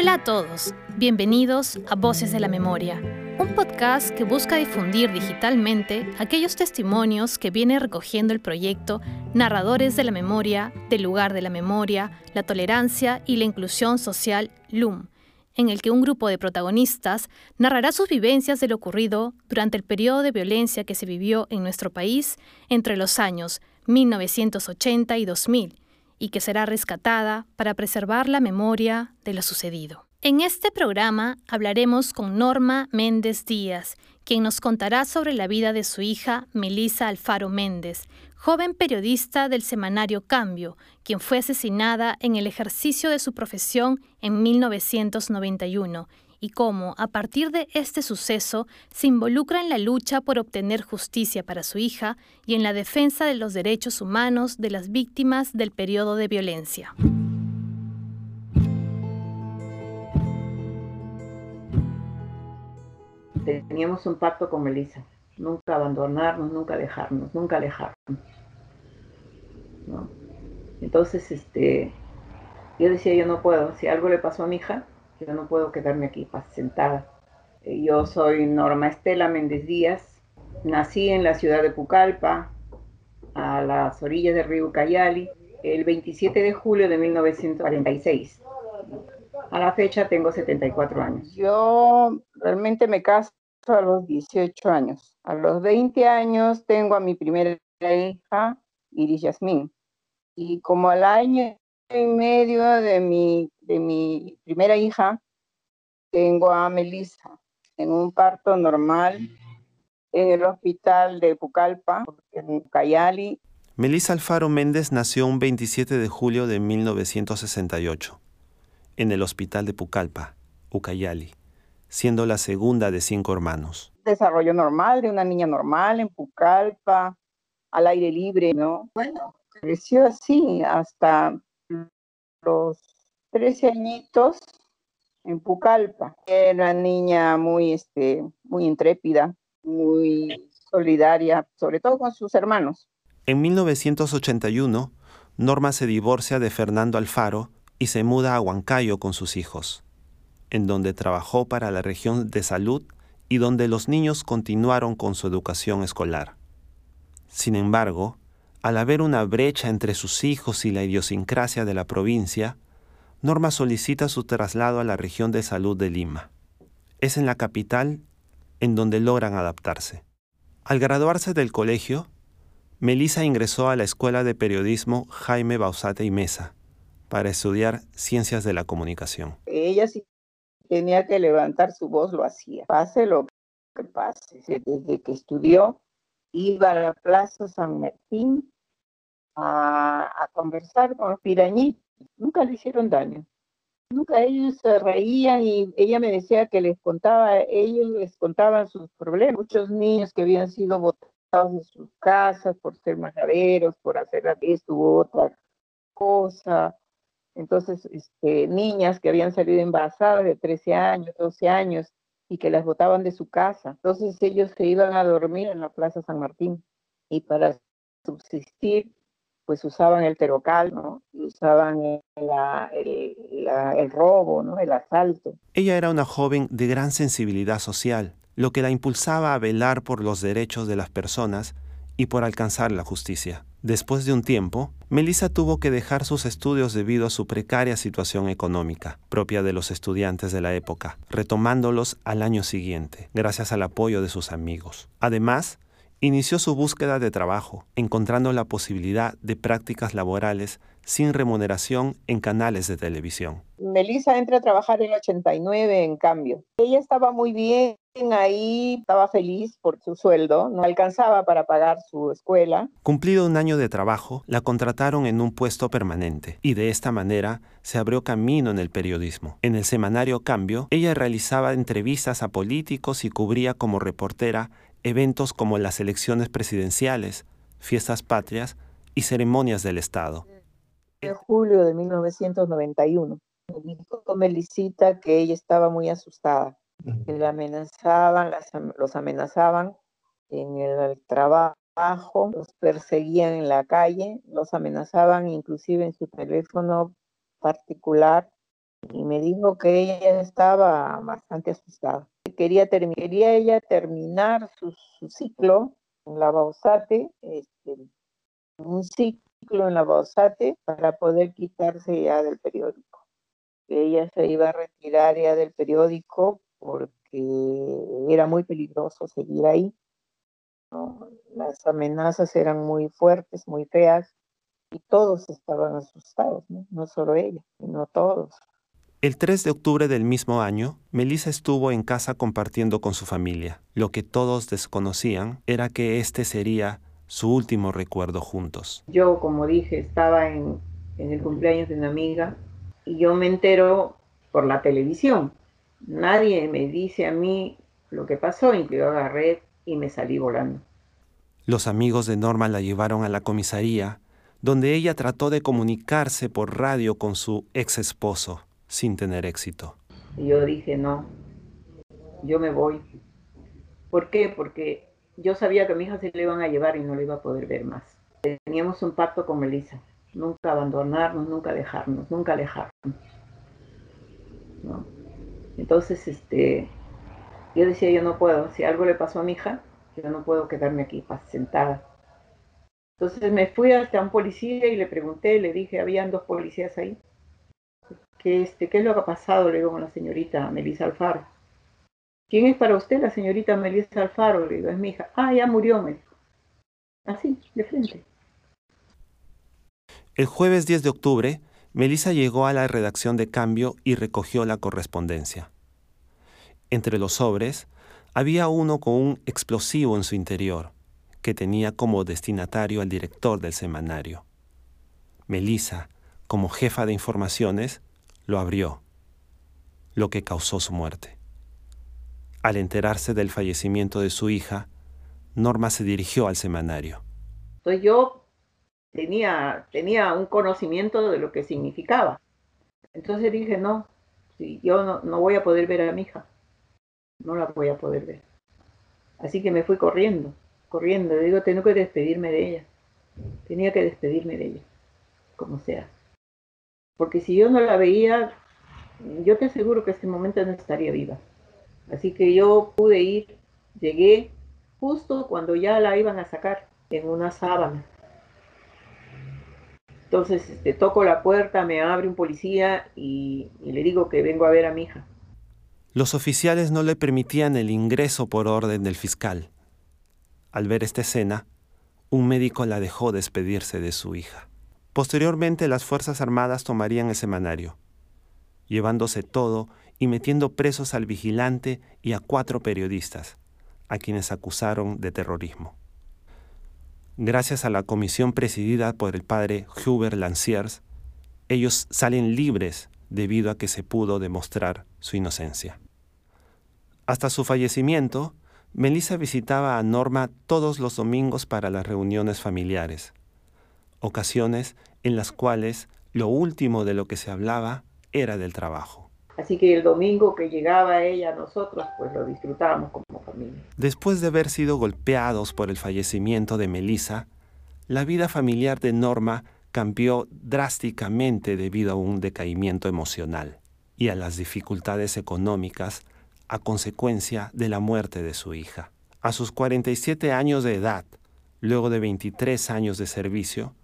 Hola a todos, bienvenidos a Voces de la Memoria, un podcast que busca difundir digitalmente aquellos testimonios que viene recogiendo el proyecto Narradores de la Memoria, del lugar de la memoria, la tolerancia y la inclusión social LUM, en el que un grupo de protagonistas narrará sus vivencias de lo ocurrido durante el periodo de violencia que se vivió en nuestro país entre los años 1980 y 2000 y que será rescatada para preservar la memoria de lo sucedido. En este programa hablaremos con Norma Méndez Díaz, quien nos contará sobre la vida de su hija Melisa Alfaro Méndez, joven periodista del semanario Cambio, quien fue asesinada en el ejercicio de su profesión en 1991 y cómo, a partir de este suceso, se involucra en la lucha por obtener justicia para su hija y en la defensa de los derechos humanos de las víctimas del periodo de violencia. Teníamos un pacto con Melissa, nunca abandonarnos, nunca dejarnos, nunca alejarnos. Entonces, este, yo decía, yo no puedo, si algo le pasó a mi hija, yo no puedo quedarme aquí sentada. Eh, yo soy Norma Estela Méndez Díaz, nací en la ciudad de Pucallpa, a las orillas del río Cayali, el 27 de julio de 1946. A la fecha tengo 74 años. Yo realmente me caso a los 18 años. A los 20 años tengo a mi primera hija, Iris Yasmín. Y como al año y medio de mi de mi primera hija, tengo a Melissa en un parto normal en el hospital de Pucallpa, en Cayali. Melissa Alfaro Méndez nació un 27 de julio de 1968 en el hospital de Pucallpa, Ucayali, siendo la segunda de cinco hermanos. Desarrollo normal de una niña normal en Pucallpa, al aire libre, ¿no? Bueno, creció así hasta los 13 añitos en Pucallpa. Era niña muy, este, muy intrépida, muy solidaria, sobre todo con sus hermanos. En 1981, Norma se divorcia de Fernando Alfaro y se muda a Huancayo con sus hijos, en donde trabajó para la región de salud y donde los niños continuaron con su educación escolar. Sin embargo, al haber una brecha entre sus hijos y la idiosincrasia de la provincia, Norma solicita su traslado a la región de salud de Lima. Es en la capital en donde logran adaptarse. Al graduarse del colegio, Melissa ingresó a la Escuela de Periodismo Jaime Bausate y Mesa para estudiar Ciencias de la Comunicación. Ella sí tenía que levantar su voz, lo hacía. Pase lo que pase. Desde que estudió, iba a la Plaza San Martín a, conversar con los pirañitos nunca le hicieron daño. Nunca ellos se reían y ella me decía que les contaba, ellos les contaban sus problemas. Muchos niños que habían sido botados de sus casas por ser majaderos, por hacer esto u otra cosa. Entonces, este, niñas que habían salido embarazadas de 13 años, 12 años y que las botaban de su casa. Entonces ellos se iban a dormir en la Plaza San Martín y para subsistir pues usaban el terocal, ¿no? Usaban el, robo, ¿no? El asalto. Ella era una joven de gran sensibilidad social, lo que la impulsaba a velar por los derechos de las personas y por alcanzar la justicia. Después de un tiempo, Melissa tuvo que dejar sus estudios debido a su precaria situación económica, propia de los estudiantes de la época, retomándolos al año siguiente, gracias al apoyo de sus amigos. Además, Inició su búsqueda de trabajo, encontrando la posibilidad de prácticas laborales sin remuneración en canales de televisión. Melissa entra a trabajar en el 89 en cambio. Ella estaba muy bien ahí, estaba feliz por su sueldo, no alcanzaba para pagar su escuela. Cumplido un año de trabajo, la contrataron en un puesto permanente y de esta manera se abrió camino en el periodismo. En el semanario Cambio, ella realizaba entrevistas a políticos y cubría como reportera eventos como las elecciones presidenciales, fiestas patrias y ceremonias del Estado. En julio de 1991, me dijo Melicita que ella estaba muy asustada, que la amenazaban, los amenazaban en el trabajo, los perseguían en la calle, los amenazaban inclusive en su teléfono particular y me dijo que ella estaba bastante asustada. Quería, quería ella terminar su, ciclo en la Bausate, este, un ciclo en la Bausate para poder quitarse ya del periódico. Ella se iba a retirar ya del periódico porque era muy peligroso seguir ahí. Las amenazas eran muy fuertes, muy feas, y todos estaban asustados, ¿no? no solo ella, sino todos. El 3 de octubre del mismo año, Melissa estuvo en casa compartiendo con su familia. Lo que todos desconocían era que este sería su último recuerdo juntos. Yo, como dije, estaba en, en el cumpleaños de una amiga y yo me entero por la televisión. Nadie me dice a mí lo que pasó y yo agarré y me salí volando. Los amigos de Norma la llevaron a la comisaría, donde ella trató de comunicarse por radio con su ex esposo sin tener éxito. Y yo dije, no, yo me voy. ¿Por qué? Porque yo sabía que a mi hija se le iban a llevar y no le iba a poder ver más. Teníamos un pacto con Melissa, nunca abandonarnos, nunca dejarnos, nunca alejarnos. Entonces, este, yo decía, yo no puedo, si algo le pasó a mi hija, yo no puedo quedarme aquí sentada. Entonces me fui hasta un policía y le pregunté, le dije, habían dos policías ahí. ¿Qué, este, ¿Qué es lo que ha pasado? Le con la señorita Melissa Alfaro. ¿Quién es para usted la señorita Melissa Alfaro? Le digo, es mi hija. Ah, ya murió, me. Así, de frente. El jueves 10 de octubre, Melissa llegó a la redacción de cambio y recogió la correspondencia. Entre los sobres, había uno con un explosivo en su interior, que tenía como destinatario al director del semanario. Melissa, como jefa de informaciones, lo abrió, lo que causó su muerte. Al enterarse del fallecimiento de su hija, Norma se dirigió al semanario. Entonces yo tenía, tenía un conocimiento de lo que significaba. Entonces dije, no, yo no, no voy a poder ver a mi hija, no la voy a poder ver. Así que me fui corriendo, corriendo. Digo, tengo que despedirme de ella. Tenía que despedirme de ella, como sea porque si yo no la veía, yo te aseguro que este momento no estaría viva. Así que yo pude ir, llegué justo cuando ya la iban a sacar en una sábana. Entonces este, toco la puerta, me abre un policía y le digo que vengo a ver a mi hija. Los oficiales no le permitían el ingreso por orden del fiscal. Al ver esta escena, un médico la dejó despedirse de su hija. Posteriormente las Fuerzas Armadas tomarían el semanario, llevándose todo y metiendo presos al vigilante y a cuatro periodistas, a quienes acusaron de terrorismo. Gracias a la comisión presidida por el padre Hubert Lanciers, ellos salen libres debido a que se pudo demostrar su inocencia. Hasta su fallecimiento, Melissa visitaba a Norma todos los domingos para las reuniones familiares, ocasiones en las cuales lo último de lo que se hablaba era del trabajo. Así que el domingo que llegaba ella a nosotros, pues lo disfrutábamos como familia. Después de haber sido golpeados por el fallecimiento de Melissa, la vida familiar de Norma cambió drásticamente debido a un decaimiento emocional y a las dificultades económicas a consecuencia de la muerte de su hija. A sus 47 años de edad, luego de 23 años de servicio,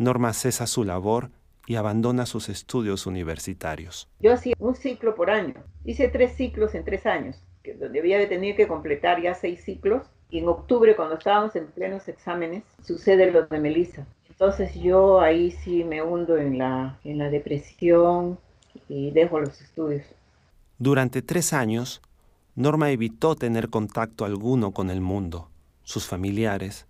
Norma cesa su labor y abandona sus estudios universitarios. Yo hacía un ciclo por año. Hice tres ciclos en tres años, que donde había tenido que completar ya seis ciclos. Y en octubre, cuando estábamos en plenos exámenes, sucede lo de Melissa. Entonces yo ahí sí me hundo en la, en la depresión y dejo los estudios. Durante tres años, Norma evitó tener contacto alguno con el mundo. Sus familiares,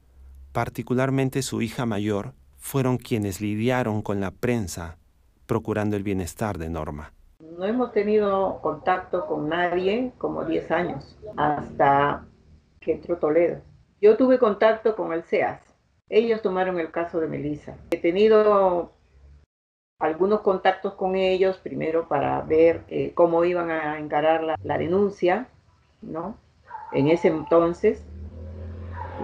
particularmente su hija mayor, fueron quienes lidiaron con la prensa procurando el bienestar de Norma. No hemos tenido contacto con nadie como 10 años, hasta que entró Toledo. Yo tuve contacto con el CEAS. Ellos tomaron el caso de Melissa. He tenido algunos contactos con ellos, primero para ver eh, cómo iban a encarar la, la denuncia, ¿no? En ese entonces,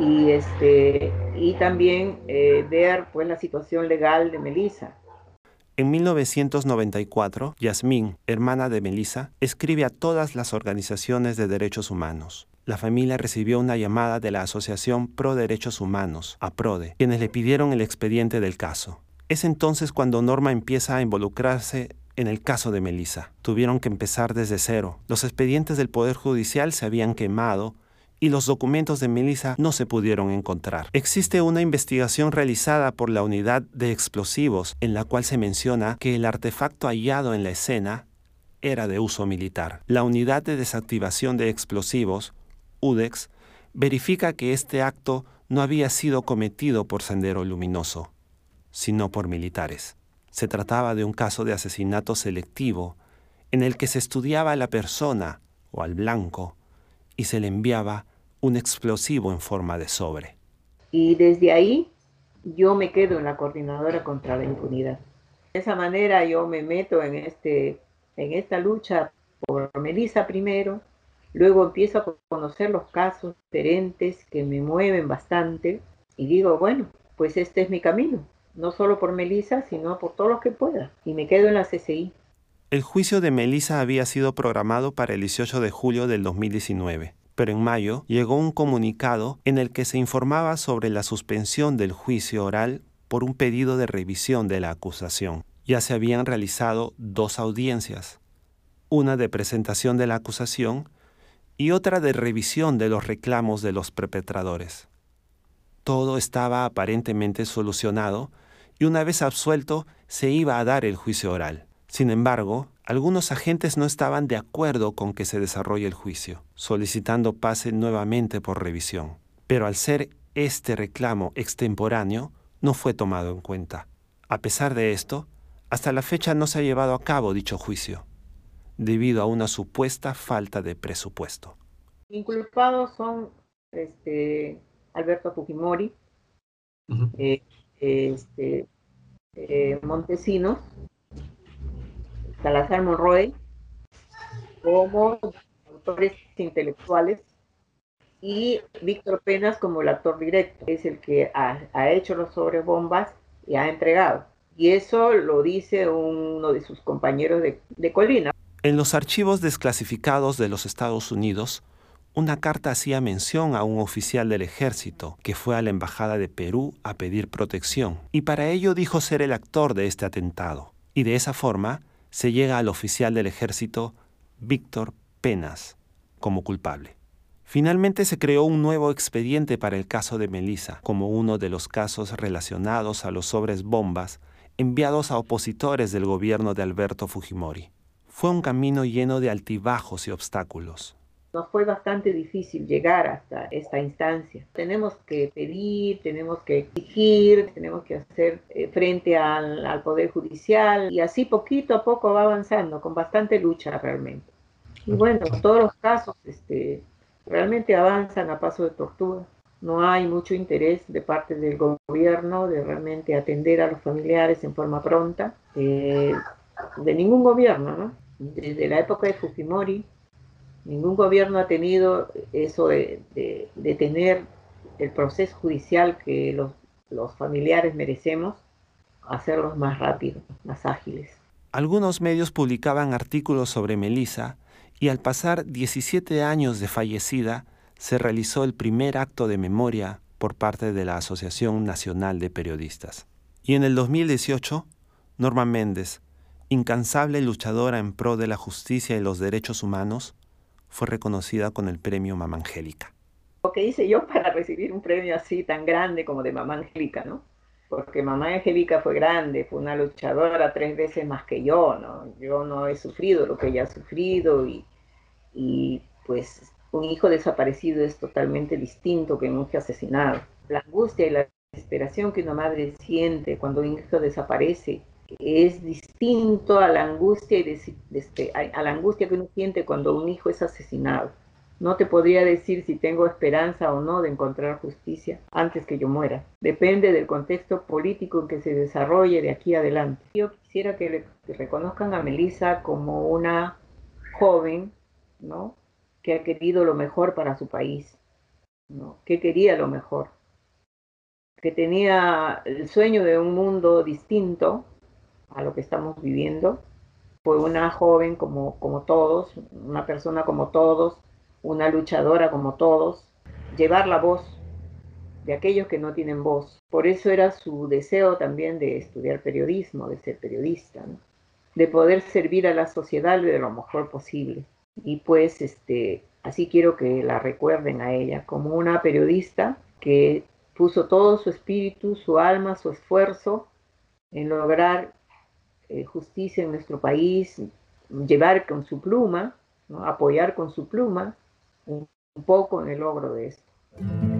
y, este, y también eh, ver pues, la situación legal de Melissa. En 1994, Yasmín, hermana de Melissa, escribe a todas las organizaciones de derechos humanos. La familia recibió una llamada de la Asociación Pro Derechos Humanos, APRODE, quienes le pidieron el expediente del caso. Es entonces cuando Norma empieza a involucrarse en el caso de Melissa. Tuvieron que empezar desde cero. Los expedientes del Poder Judicial se habían quemado y los documentos de Melissa no se pudieron encontrar. Existe una investigación realizada por la unidad de explosivos en la cual se menciona que el artefacto hallado en la escena era de uso militar. La unidad de desactivación de explosivos, UDEX, verifica que este acto no había sido cometido por Sendero Luminoso, sino por militares. Se trataba de un caso de asesinato selectivo en el que se estudiaba a la persona o al blanco y se le enviaba un explosivo en forma de sobre. Y desde ahí yo me quedo en la coordinadora contra la impunidad. De esa manera yo me meto en, este, en esta lucha por Melissa primero, luego empiezo a conocer los casos diferentes que me mueven bastante y digo, bueno, pues este es mi camino, no solo por Melissa, sino por todo lo que pueda. Y me quedo en la CCI. El juicio de Melissa había sido programado para el 18 de julio del 2019, pero en mayo llegó un comunicado en el que se informaba sobre la suspensión del juicio oral por un pedido de revisión de la acusación. Ya se habían realizado dos audiencias, una de presentación de la acusación y otra de revisión de los reclamos de los perpetradores. Todo estaba aparentemente solucionado y una vez absuelto se iba a dar el juicio oral. Sin embargo, algunos agentes no estaban de acuerdo con que se desarrolle el juicio, solicitando pase nuevamente por revisión. Pero al ser este reclamo extemporáneo, no fue tomado en cuenta. A pesar de esto, hasta la fecha no se ha llevado a cabo dicho juicio, debido a una supuesta falta de presupuesto. Inculpados son este, Alberto Fujimori, eh, este, eh, Montesinos, Salazar Monroy como autores intelectuales y Víctor Penas como el actor directo, es el que ha, hecho los sobrebombas y ha entregado. Y eso lo dice uno de sus compañeros de, de Colina. En los archivos desclasificados de los Estados Unidos, una carta hacía mención a un oficial del ejército que fue a la Embajada de Perú a pedir protección, y para ello dijo ser el actor de este atentado. Y de esa forma se llega al oficial del ejército Víctor Penas como culpable. Finalmente se creó un nuevo expediente para el caso de Melissa, como uno de los casos relacionados a los sobres bombas enviados a opositores del gobierno de Alberto Fujimori. Fue un camino lleno de altibajos y obstáculos, nos fue bastante difícil llegar hasta esta instancia. Tenemos que pedir, tenemos que exigir, tenemos que hacer eh, frente al, Poder Judicial y así poquito a poco va avanzando, con bastante lucha realmente. Y bueno, todos los casos este, realmente avanzan a paso de tortura. No hay mucho interés de parte del gobierno de realmente atender a los familiares en forma pronta, eh, de ningún gobierno, ¿no? Desde la época de Fujimori, Ningún gobierno ha tenido eso de, tener el proceso judicial que los, los familiares merecemos, hacerlos más rápidos, más ágiles. Algunos medios publicaban artículos sobre Melissa y al pasar 17 años de fallecida, se realizó el primer acto de memoria por parte de la Asociación Nacional de Periodistas. Y en el 2018, Norma Méndez, incansable luchadora en pro de la justicia y los derechos humanos, fue reconocida con el premio Mamá Angélica. Lo que hice yo para recibir un premio así tan grande como de Mamá Angélica, ¿no? Porque Mamá Angélica fue grande, fue una luchadora tres veces más que yo, ¿no? Yo no he sufrido lo que ella ha sufrido y, y pues un hijo desaparecido es totalmente distinto que un hijo asesinado. La angustia y la desesperación que una madre siente cuando un hijo desaparece es distinto a la angustia y este, a la angustia que uno siente cuando un hijo es asesinado. No te podría decir si tengo esperanza o no de encontrar justicia antes que yo muera. Depende del contexto político en que se desarrolle de aquí adelante. Yo quisiera que, reconozcan a Melissa como una joven, ¿no? Que ha querido lo mejor para su país, ¿no? Que quería lo mejor. Que tenía el sueño de un mundo distinto a lo que estamos viviendo. Fue una joven como, como todos, una persona como todos, una luchadora como todos, llevar la voz de aquellos que no tienen voz. Por eso era su deseo también de estudiar periodismo, de ser periodista, de poder servir a la sociedad de lo mejor posible. Y pues este, así quiero que la recuerden a ella como una periodista que puso todo su espíritu, su alma, su esfuerzo en lograr eh, justicia en nuestro país, llevar con su pluma, apoyar con su pluma un poco en el logro de esto.